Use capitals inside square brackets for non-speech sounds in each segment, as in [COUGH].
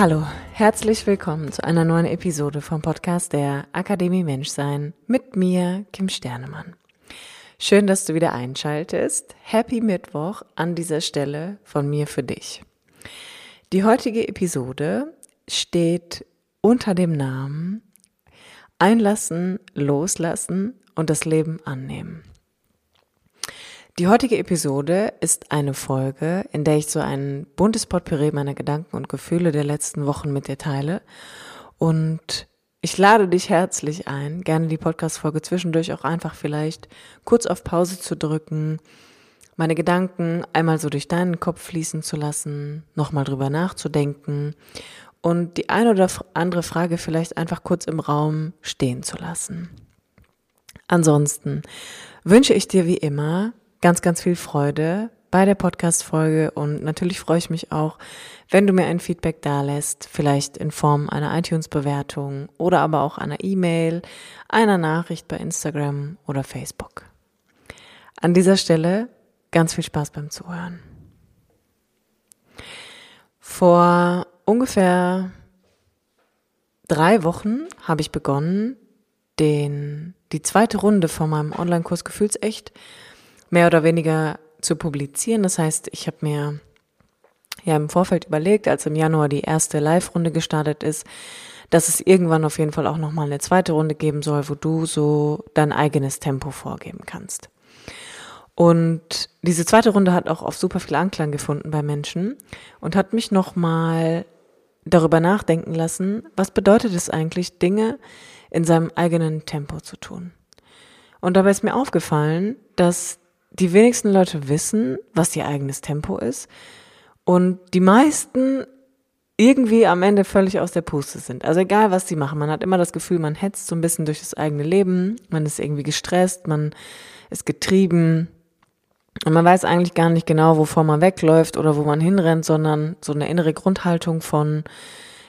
Hallo, herzlich willkommen zu einer neuen Episode vom Podcast der Akademie Menschsein mit mir, Kim Sternemann. Schön, dass du wieder einschaltest. Happy Mittwoch an dieser Stelle von mir für dich. Die heutige Episode steht unter dem Namen Einlassen, Loslassen und das Leben annehmen. Die heutige Episode ist eine Folge, in der ich so ein buntes Potpourri meiner Gedanken und Gefühle der letzten Wochen mit dir teile. Und ich lade dich herzlich ein, gerne die Podcast-Folge zwischendurch auch einfach vielleicht kurz auf Pause zu drücken, meine Gedanken einmal so durch deinen Kopf fließen zu lassen, nochmal drüber nachzudenken und die eine oder andere Frage vielleicht einfach kurz im Raum stehen zu lassen. Ansonsten wünsche ich dir wie immer ganz, ganz viel Freude bei der Podcast-Folge und natürlich freue ich mich auch, wenn du mir ein Feedback dalässt, vielleicht in Form einer iTunes-Bewertung oder aber auch einer E-Mail, einer Nachricht bei Instagram oder Facebook. An dieser Stelle ganz viel Spaß beim Zuhören. Vor ungefähr drei Wochen habe ich begonnen, den, die zweite Runde von meinem Online-Kurs Gefühlsecht mehr oder weniger zu publizieren. Das heißt, ich habe mir ja im Vorfeld überlegt, als im Januar die erste Live-Runde gestartet ist, dass es irgendwann auf jeden Fall auch nochmal eine zweite Runde geben soll, wo du so dein eigenes Tempo vorgeben kannst. Und diese zweite Runde hat auch auf super viel Anklang gefunden bei Menschen und hat mich nochmal darüber nachdenken lassen, was bedeutet es eigentlich, Dinge in seinem eigenen Tempo zu tun. Und dabei ist mir aufgefallen, dass die wenigsten Leute wissen, was ihr eigenes Tempo ist und die meisten irgendwie am Ende völlig aus der Puste sind. Also egal, was sie machen, man hat immer das Gefühl, man hetzt so ein bisschen durch das eigene Leben, man ist irgendwie gestresst, man ist getrieben und man weiß eigentlich gar nicht genau, wovor man wegläuft oder wo man hinrennt, sondern so eine innere Grundhaltung von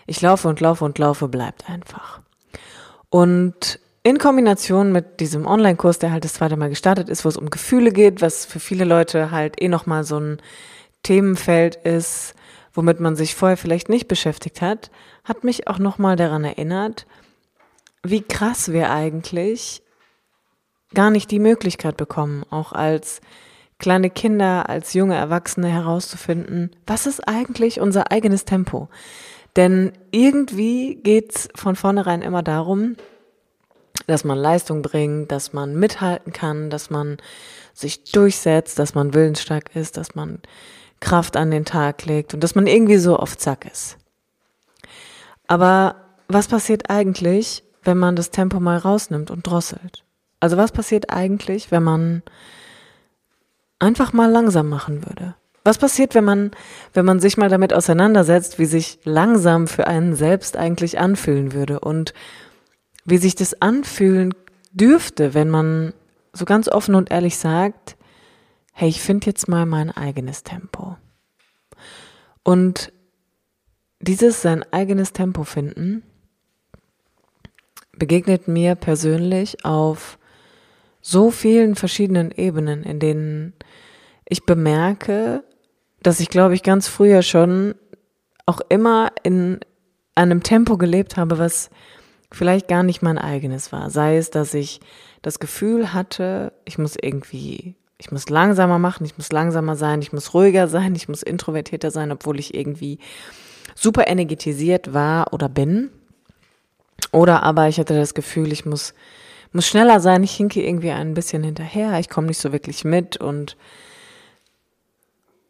ich laufe und laufe und laufe bleibt einfach. Und in Kombination mit diesem Online-Kurs, der halt das zweite Mal gestartet ist, wo es um Gefühle geht, was für viele Leute halt eh nochmal so ein Themenfeld ist, womit man sich vorher vielleicht nicht beschäftigt hat, hat mich auch nochmal daran erinnert, wie krass wir eigentlich gar nicht die Möglichkeit bekommen, auch als kleine Kinder, als junge Erwachsene herauszufinden, was ist eigentlich unser eigenes Tempo? Denn irgendwie geht's von vornherein immer darum, dass man Leistung bringt, dass man mithalten kann, dass man sich durchsetzt, dass man willensstark ist, dass man Kraft an den Tag legt und dass man irgendwie so auf Zack ist. Aber was passiert eigentlich, wenn man das Tempo mal rausnimmt und drosselt? Also was passiert eigentlich, wenn man einfach mal langsam machen würde? Was passiert, wenn man, wenn man sich mal damit auseinandersetzt, wie sich langsam für einen selbst eigentlich anfühlen würde und wie sich das anfühlen dürfte, wenn man so ganz offen und ehrlich sagt, hey, ich finde jetzt mal mein eigenes Tempo. Und dieses sein eigenes Tempo finden begegnet mir persönlich auf so vielen verschiedenen Ebenen, in denen ich bemerke, dass ich glaube ich ganz früher schon auch immer in einem Tempo gelebt habe, was vielleicht gar nicht mein eigenes war. Sei es, dass ich das Gefühl hatte, ich muss irgendwie, ich muss langsamer machen, ich muss langsamer sein, ich muss ruhiger sein, ich muss introvertierter sein, obwohl ich irgendwie super energetisiert war oder bin. Oder aber ich hatte das Gefühl, ich muss, muss schneller sein, ich hinke irgendwie ein bisschen hinterher, ich komme nicht so wirklich mit und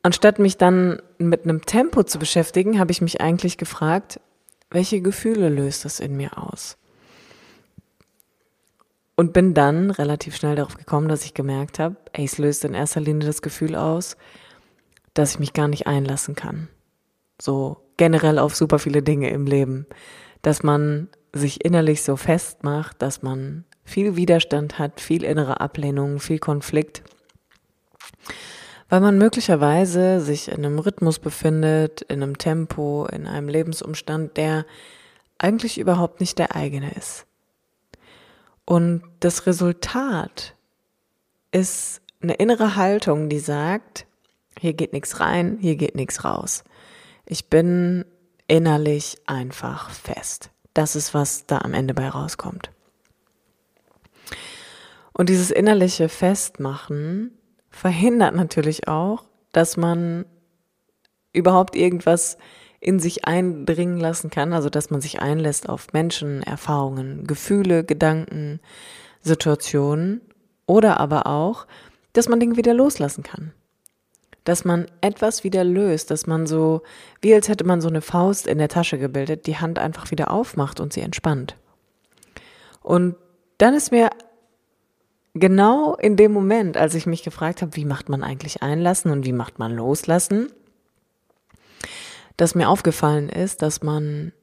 anstatt mich dann mit einem Tempo zu beschäftigen, habe ich mich eigentlich gefragt, welche Gefühle löst das in mir aus? Und bin dann relativ schnell darauf gekommen, dass ich gemerkt habe, ey, es löst in erster Linie das Gefühl aus, dass ich mich gar nicht einlassen kann. So generell auf super viele Dinge im Leben. Dass man sich innerlich so festmacht, dass man viel Widerstand hat, viel innere Ablehnung, viel Konflikt, weil man möglicherweise sich in einem Rhythmus befindet, in einem Tempo, in einem Lebensumstand, der eigentlich überhaupt nicht der eigene ist. Und das Resultat ist eine innere Haltung, die sagt, hier geht nichts rein, hier geht nichts raus. Ich bin innerlich einfach fest. Das ist, was da am Ende bei rauskommt. Und dieses innerliche Festmachen verhindert natürlich auch, dass man überhaupt irgendwas in sich eindringen lassen kann, also dass man sich einlässt auf Menschen, Erfahrungen, Gefühle, Gedanken, Situationen oder aber auch, dass man Dinge wieder loslassen kann. Dass man etwas wieder löst, dass man so, wie als hätte man so eine Faust in der Tasche gebildet, die Hand einfach wieder aufmacht und sie entspannt. Und dann ist mir genau in dem Moment, als ich mich gefragt habe, wie macht man eigentlich einlassen und wie macht man loslassen, dass mir aufgefallen ist, dass man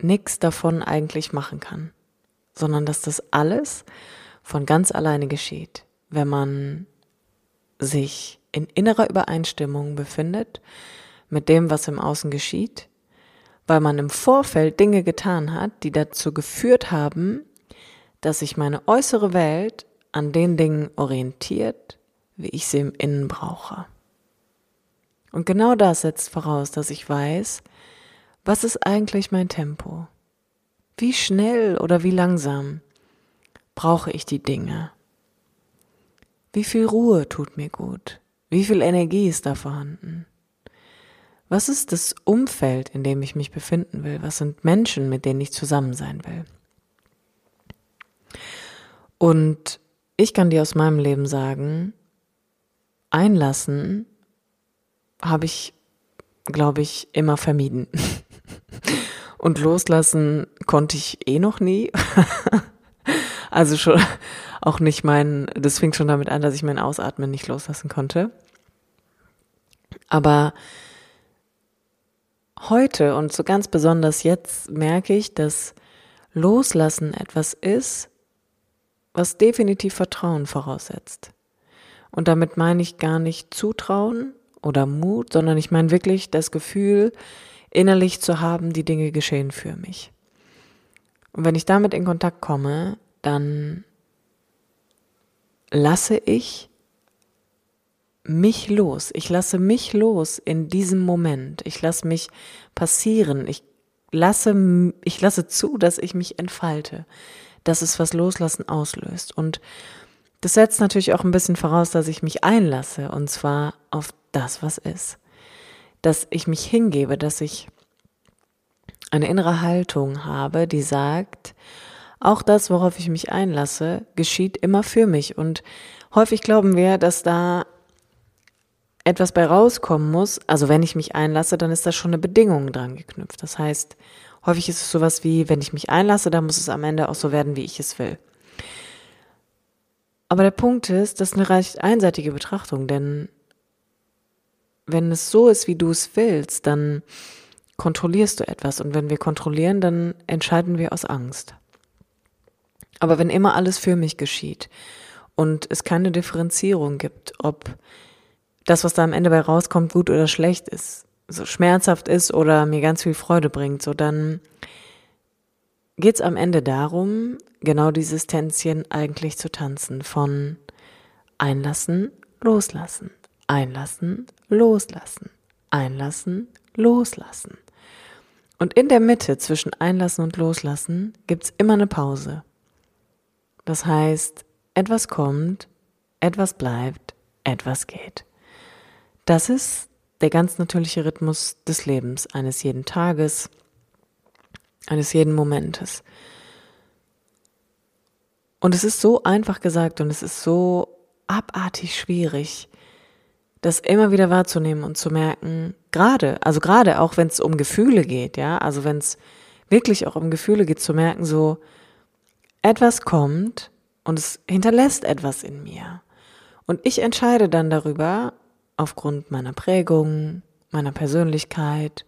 nichts davon eigentlich machen kann, sondern dass das alles von ganz alleine geschieht, wenn man sich in innerer Übereinstimmung befindet mit dem, was im Außen geschieht, weil man im Vorfeld Dinge getan hat, die dazu geführt haben, dass sich meine äußere Welt an den Dingen orientiert, wie ich sie im Innen brauche. Und genau das setzt voraus, dass ich weiß, was ist eigentlich mein Tempo? Wie schnell oder wie langsam brauche ich die Dinge? Wie viel Ruhe tut mir gut? Wie viel Energie ist da vorhanden? Was ist das Umfeld, in dem ich mich befinden will? Was sind Menschen, mit denen ich zusammen sein will? Und ich kann dir aus meinem Leben sagen, einlassen habe ich, glaube ich, immer vermieden. [LAUGHS] Und loslassen konnte ich eh noch nie. [LAUGHS] also schon auch nicht mein, das fing schon damit an, dass ich mein Ausatmen nicht loslassen konnte. Aber heute und so ganz besonders jetzt merke ich, dass Loslassen etwas ist, was definitiv Vertrauen voraussetzt. Und damit meine ich gar nicht Zutrauen oder Mut, sondern ich meine wirklich das Gefühl, innerlich zu haben, die Dinge geschehen für mich. Und wenn ich damit in Kontakt komme, dann lasse ich mich los. Ich lasse mich los in diesem Moment. Ich lasse mich passieren. Ich lasse, ich lasse zu, dass ich mich entfalte dass es was Loslassen auslöst. Und das setzt natürlich auch ein bisschen voraus, dass ich mich einlasse, und zwar auf das, was ist. Dass ich mich hingebe, dass ich eine innere Haltung habe, die sagt, auch das, worauf ich mich einlasse, geschieht immer für mich. Und häufig glauben wir, dass da etwas bei rauskommen muss. Also wenn ich mich einlasse, dann ist da schon eine Bedingung dran geknüpft. Das heißt, Häufig ist es sowas wie, wenn ich mich einlasse, dann muss es am Ende auch so werden, wie ich es will. Aber der Punkt ist, das ist eine recht einseitige Betrachtung, denn wenn es so ist, wie du es willst, dann kontrollierst du etwas. Und wenn wir kontrollieren, dann entscheiden wir aus Angst. Aber wenn immer alles für mich geschieht und es keine Differenzierung gibt, ob das, was da am Ende bei rauskommt, gut oder schlecht ist, so schmerzhaft ist oder mir ganz viel Freude bringt, so dann geht's am Ende darum, genau dieses Tänzchen eigentlich zu tanzen von einlassen, loslassen, einlassen, loslassen, einlassen, loslassen. Und in der Mitte zwischen einlassen und loslassen gibt's immer eine Pause. Das heißt, etwas kommt, etwas bleibt, etwas geht. Das ist der ganz natürliche Rhythmus des Lebens, eines jeden Tages, eines jeden Momentes. Und es ist so einfach gesagt und es ist so abartig schwierig, das immer wieder wahrzunehmen und zu merken, gerade, also gerade auch wenn es um Gefühle geht, ja, also wenn es wirklich auch um Gefühle geht, zu merken, so etwas kommt und es hinterlässt etwas in mir. Und ich entscheide dann darüber, aufgrund meiner Prägung, meiner Persönlichkeit,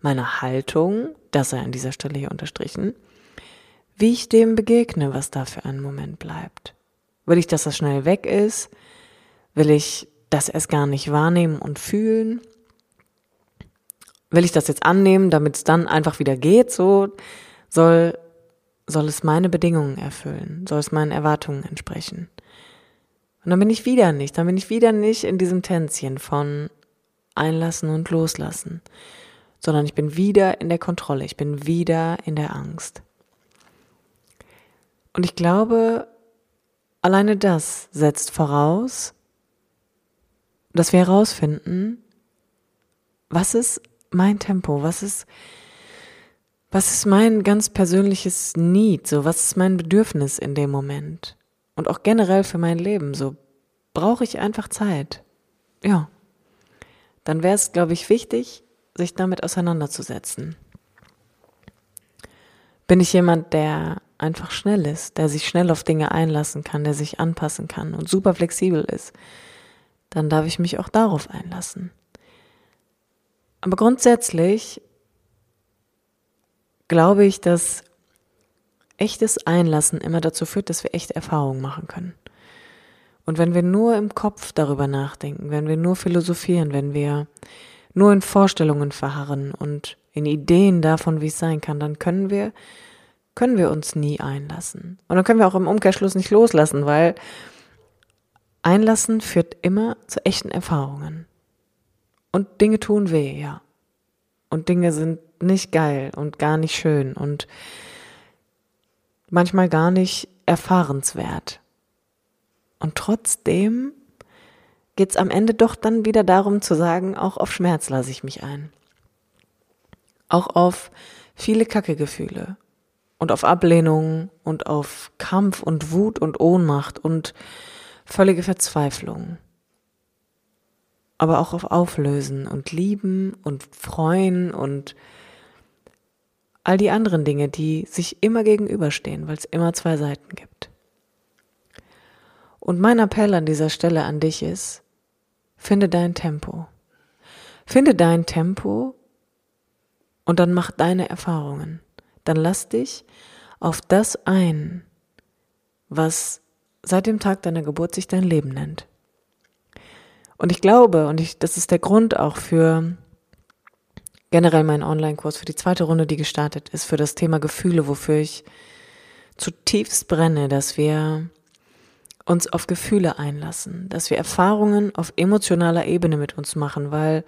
meiner Haltung, das sei an dieser Stelle hier unterstrichen, wie ich dem begegne, was da für einen Moment bleibt. Will ich, dass das schnell weg ist? Will ich das erst gar nicht wahrnehmen und fühlen? Will ich das jetzt annehmen, damit es dann einfach wieder geht? So soll, soll es meine Bedingungen erfüllen? Soll es meinen Erwartungen entsprechen? Und dann bin ich wieder nicht, dann bin ich wieder nicht in diesem Tänzchen von einlassen und loslassen, sondern ich bin wieder in der Kontrolle, ich bin wieder in der Angst. Und ich glaube, alleine das setzt voraus, dass wir herausfinden, was ist mein Tempo, was ist, was ist mein ganz persönliches Need, so was ist mein Bedürfnis in dem Moment und auch generell für mein Leben, so brauche ich einfach Zeit. Ja. Dann wäre es, glaube ich, wichtig, sich damit auseinanderzusetzen. Bin ich jemand, der einfach schnell ist, der sich schnell auf Dinge einlassen kann, der sich anpassen kann und super flexibel ist, dann darf ich mich auch darauf einlassen. Aber grundsätzlich glaube ich, dass echtes Einlassen immer dazu führt, dass wir echte Erfahrungen machen können. Und wenn wir nur im Kopf darüber nachdenken, wenn wir nur philosophieren, wenn wir nur in Vorstellungen verharren und in Ideen davon, wie es sein kann, dann können wir, können wir uns nie einlassen. Und dann können wir auch im Umkehrschluss nicht loslassen, weil Einlassen führt immer zu echten Erfahrungen. Und Dinge tun weh, ja. Und Dinge sind nicht geil und gar nicht schön und manchmal gar nicht erfahrenswert. Und trotzdem geht es am Ende doch dann wieder darum zu sagen, auch auf Schmerz lasse ich mich ein. Auch auf viele Kackegefühle und auf Ablehnung und auf Kampf und Wut und Ohnmacht und völlige Verzweiflung. Aber auch auf Auflösen und Lieben und Freuen und all die anderen Dinge, die sich immer gegenüberstehen, weil es immer zwei Seiten gibt. Und mein Appell an dieser Stelle an dich ist, finde dein Tempo. Finde dein Tempo und dann mach deine Erfahrungen. Dann lass dich auf das ein, was seit dem Tag deiner Geburt sich dein Leben nennt. Und ich glaube, und ich, das ist der Grund auch für generell meinen Online-Kurs, für die zweite Runde, die gestartet ist, für das Thema Gefühle, wofür ich zutiefst brenne, dass wir uns auf Gefühle einlassen, dass wir Erfahrungen auf emotionaler Ebene mit uns machen, weil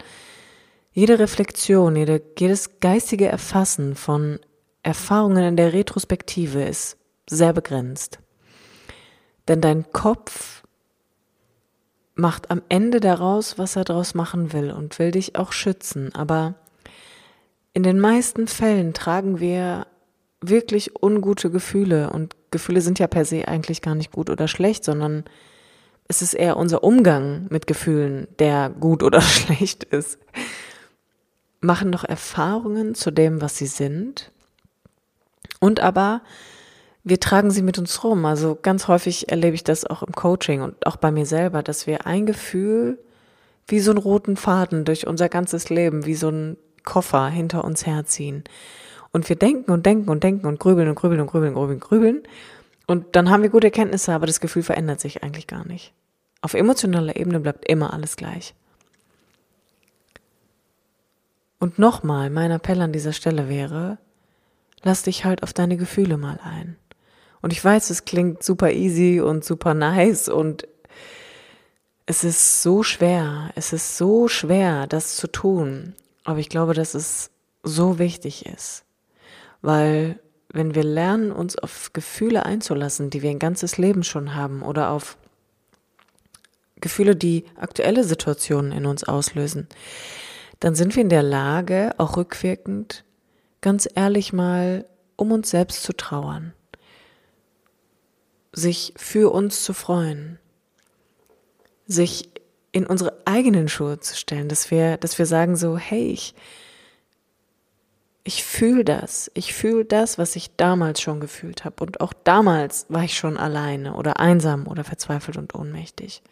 jede Reflexion, jede, jedes geistige Erfassen von Erfahrungen in der Retrospektive ist sehr begrenzt. Denn dein Kopf macht am Ende daraus, was er daraus machen will und will dich auch schützen. Aber in den meisten Fällen tragen wir wirklich ungute Gefühle und Gefühle sind ja per se eigentlich gar nicht gut oder schlecht, sondern es ist eher unser Umgang mit Gefühlen, der gut oder [LAUGHS] schlecht ist. Machen doch Erfahrungen zu dem, was sie sind. Und aber wir tragen sie mit uns rum. Also ganz häufig erlebe ich das auch im Coaching und auch bei mir selber, dass wir ein Gefühl wie so einen roten Faden durch unser ganzes Leben, wie so ein Koffer hinter uns herziehen. Und wir denken und denken und denken und grübeln und grübeln und grübeln und grübeln, grübeln. Und dann haben wir gute Erkenntnisse, aber das Gefühl verändert sich eigentlich gar nicht. Auf emotionaler Ebene bleibt immer alles gleich. Und nochmal, mein Appell an dieser Stelle wäre, lass dich halt auf deine Gefühle mal ein. Und ich weiß, es klingt super easy und super nice und es ist so schwer, es ist so schwer, das zu tun. Aber ich glaube, dass es so wichtig ist. Weil wenn wir lernen, uns auf Gefühle einzulassen, die wir ein ganzes Leben schon haben, oder auf Gefühle, die aktuelle Situationen in uns auslösen, dann sind wir in der Lage, auch rückwirkend, ganz ehrlich mal um uns selbst zu trauern, sich für uns zu freuen, sich in unsere eigenen Schuhe zu stellen, dass wir, dass wir sagen so, hey, ich, ich fühle das. Ich fühle das, was ich damals schon gefühlt habe. Und auch damals war ich schon alleine oder einsam oder verzweifelt und ohnmächtig.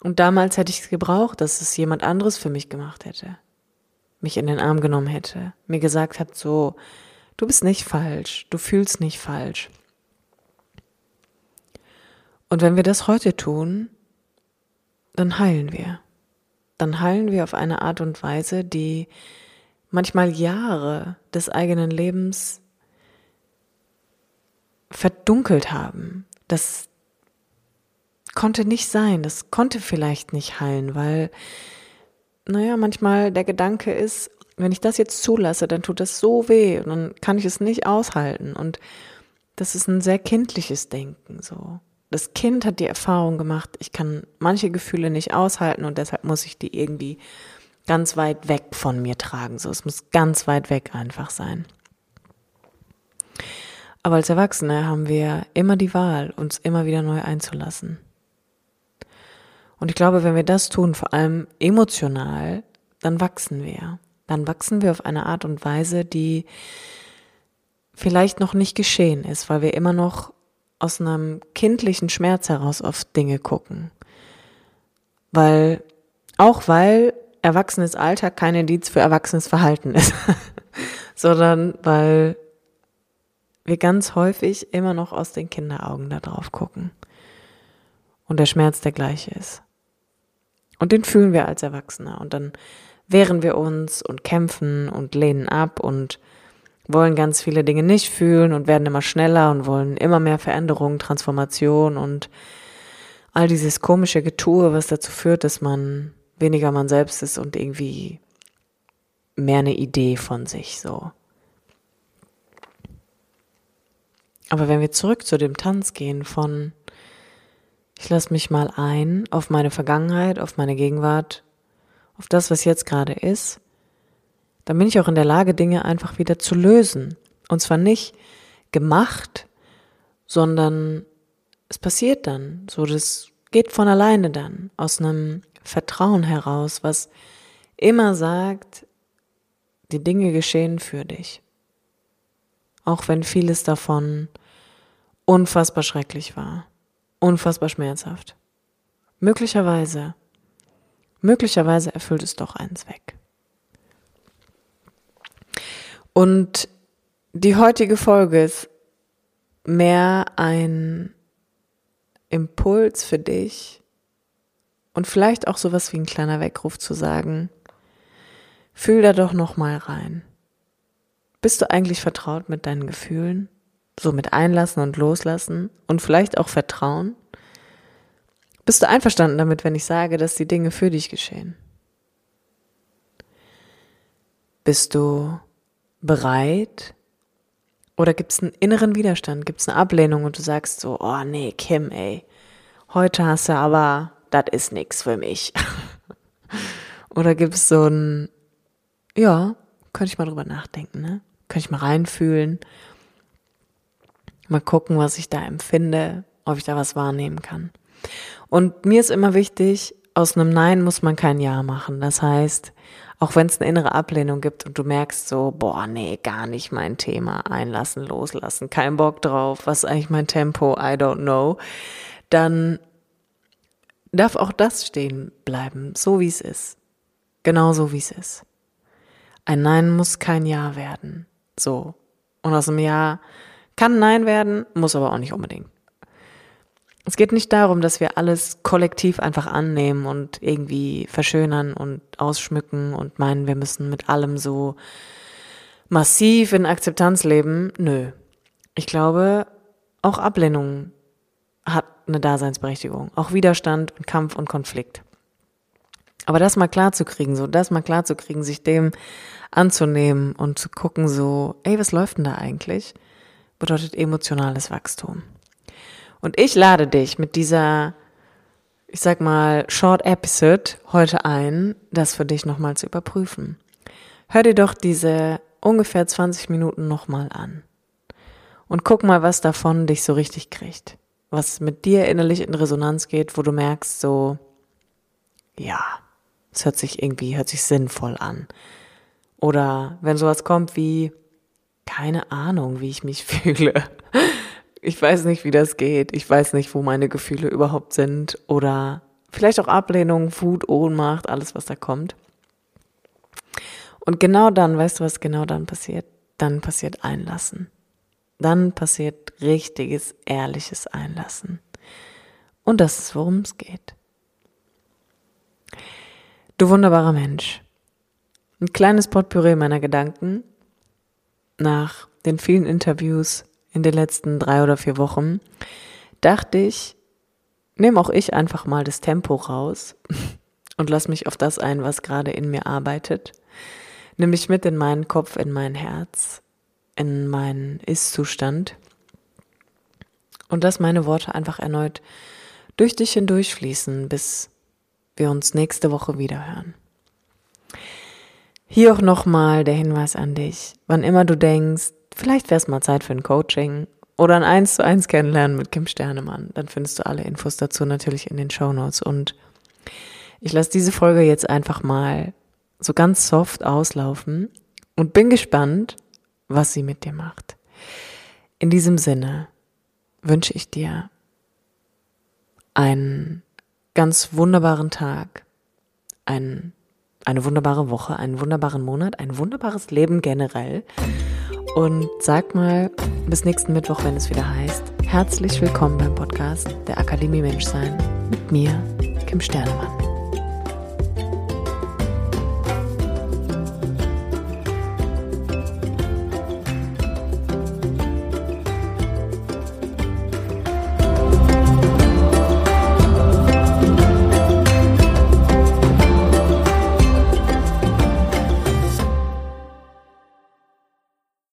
Und damals hätte ich es gebraucht, dass es jemand anderes für mich gemacht hätte. Mich in den Arm genommen hätte. Mir gesagt hat, so, du bist nicht falsch, du fühlst nicht falsch. Und wenn wir das heute tun, dann heilen wir. Dann heilen wir auf eine Art und Weise, die manchmal Jahre des eigenen Lebens verdunkelt haben. Das konnte nicht sein, das konnte vielleicht nicht heilen, weil, naja, manchmal der Gedanke ist, wenn ich das jetzt zulasse, dann tut das so weh und dann kann ich es nicht aushalten. Und das ist ein sehr kindliches Denken, so. Das Kind hat die Erfahrung gemacht, ich kann manche Gefühle nicht aushalten und deshalb muss ich die irgendwie ganz weit weg von mir tragen. So, es muss ganz weit weg einfach sein. Aber als Erwachsene haben wir immer die Wahl, uns immer wieder neu einzulassen. Und ich glaube, wenn wir das tun, vor allem emotional, dann wachsen wir. Dann wachsen wir auf eine Art und Weise, die vielleicht noch nicht geschehen ist, weil wir immer noch aus einem kindlichen Schmerz heraus auf Dinge gucken. Weil, auch weil erwachsenes Alter kein Indiz für erwachsenes Verhalten ist, [LAUGHS] sondern weil wir ganz häufig immer noch aus den Kinderaugen da drauf gucken. Und der Schmerz der gleiche ist. Und den fühlen wir als Erwachsene. Und dann wehren wir uns und kämpfen und lehnen ab und wollen ganz viele Dinge nicht fühlen und werden immer schneller und wollen immer mehr Veränderung, Transformation und all dieses komische Getue, was dazu führt, dass man weniger man selbst ist und irgendwie mehr eine Idee von sich so. Aber wenn wir zurück zu dem Tanz gehen von ich lasse mich mal ein auf meine Vergangenheit, auf meine Gegenwart, auf das, was jetzt gerade ist, dann bin ich auch in der Lage, Dinge einfach wieder zu lösen. Und zwar nicht gemacht, sondern es passiert dann. So, das geht von alleine dann, aus einem Vertrauen heraus, was immer sagt, die Dinge geschehen für dich. Auch wenn vieles davon unfassbar schrecklich war, unfassbar schmerzhaft. Möglicherweise, möglicherweise erfüllt es doch einen Zweck. Und die heutige Folge ist mehr ein Impuls für dich und vielleicht auch sowas wie ein kleiner Weckruf zu sagen, fühl da doch noch mal rein. Bist du eigentlich vertraut mit deinen Gefühlen? So mit einlassen und loslassen und vielleicht auch vertrauen? Bist du einverstanden damit, wenn ich sage, dass die Dinge für dich geschehen? Bist du bereit? Oder gibt es einen inneren Widerstand? Gibt es eine Ablehnung und du sagst so, oh nee, Kim, ey, heute hast du aber, das ist nix für mich. [LAUGHS] Oder gibt es so ein, ja, könnte ich mal drüber nachdenken, ne? Könnte ich mal reinfühlen, mal gucken, was ich da empfinde, ob ich da was wahrnehmen kann. Und mir ist immer wichtig, aus einem Nein muss man kein Ja machen. Das heißt, auch wenn es eine innere Ablehnung gibt und du merkst so, boah, nee, gar nicht mein Thema, einlassen, loslassen, kein Bock drauf, was ist eigentlich mein Tempo, I don't know, dann darf auch das stehen bleiben, so wie es ist. Genau so wie es ist. Ein Nein muss kein Ja werden. So. Und aus einem Ja kann Nein werden, muss aber auch nicht unbedingt. Es geht nicht darum, dass wir alles kollektiv einfach annehmen und irgendwie verschönern und ausschmücken und meinen, wir müssen mit allem so massiv in Akzeptanz leben. Nö. Ich glaube, auch Ablehnung hat eine Daseinsberechtigung. Auch Widerstand und Kampf und Konflikt. Aber das mal klar zu kriegen, so das mal klar zu kriegen, sich dem anzunehmen und zu gucken, so, ey, was läuft denn da eigentlich? Bedeutet emotionales Wachstum. Und ich lade dich mit dieser, ich sag mal, Short Episode heute ein, das für dich nochmal zu überprüfen. Hör dir doch diese ungefähr 20 Minuten nochmal an. Und guck mal, was davon dich so richtig kriegt. Was mit dir innerlich in Resonanz geht, wo du merkst, so, ja, es hört sich irgendwie, hört sich sinnvoll an. Oder wenn sowas kommt wie, keine Ahnung, wie ich mich [LAUGHS] fühle ich weiß nicht, wie das geht. Ich weiß nicht, wo meine Gefühle überhaupt sind. Oder vielleicht auch Ablehnung, Wut, Ohnmacht, alles, was da kommt. Und genau dann, weißt du, was genau dann passiert? Dann passiert Einlassen. Dann passiert richtiges, ehrliches Einlassen. Und das ist, worum es geht. Du wunderbarer Mensch. Ein kleines Potpourri meiner Gedanken nach den vielen Interviews in den letzten drei oder vier Wochen dachte ich, nehme auch ich einfach mal das Tempo raus [LAUGHS] und lass mich auf das ein, was gerade in mir arbeitet. Nimm mich mit in meinen Kopf, in mein Herz, in meinen Ist-Zustand und lass meine Worte einfach erneut durch dich hindurchfließen, bis wir uns nächste Woche wieder hören. Hier auch nochmal der Hinweis an dich, wann immer du denkst, vielleicht wäre es mal Zeit für ein Coaching oder ein 1 zu 1 kennenlernen mit Kim Sternemann, dann findest du alle Infos dazu natürlich in den Show Notes und ich lasse diese Folge jetzt einfach mal so ganz soft auslaufen und bin gespannt, was sie mit dir macht. In diesem Sinne wünsche ich dir einen ganz wunderbaren Tag, einen, eine wunderbare Woche, einen wunderbaren Monat, ein wunderbares Leben generell. Und sag mal bis nächsten Mittwoch, wenn es wieder heißt, herzlich willkommen beim Podcast der Akademie Menschsein mit mir, Kim Sternemann.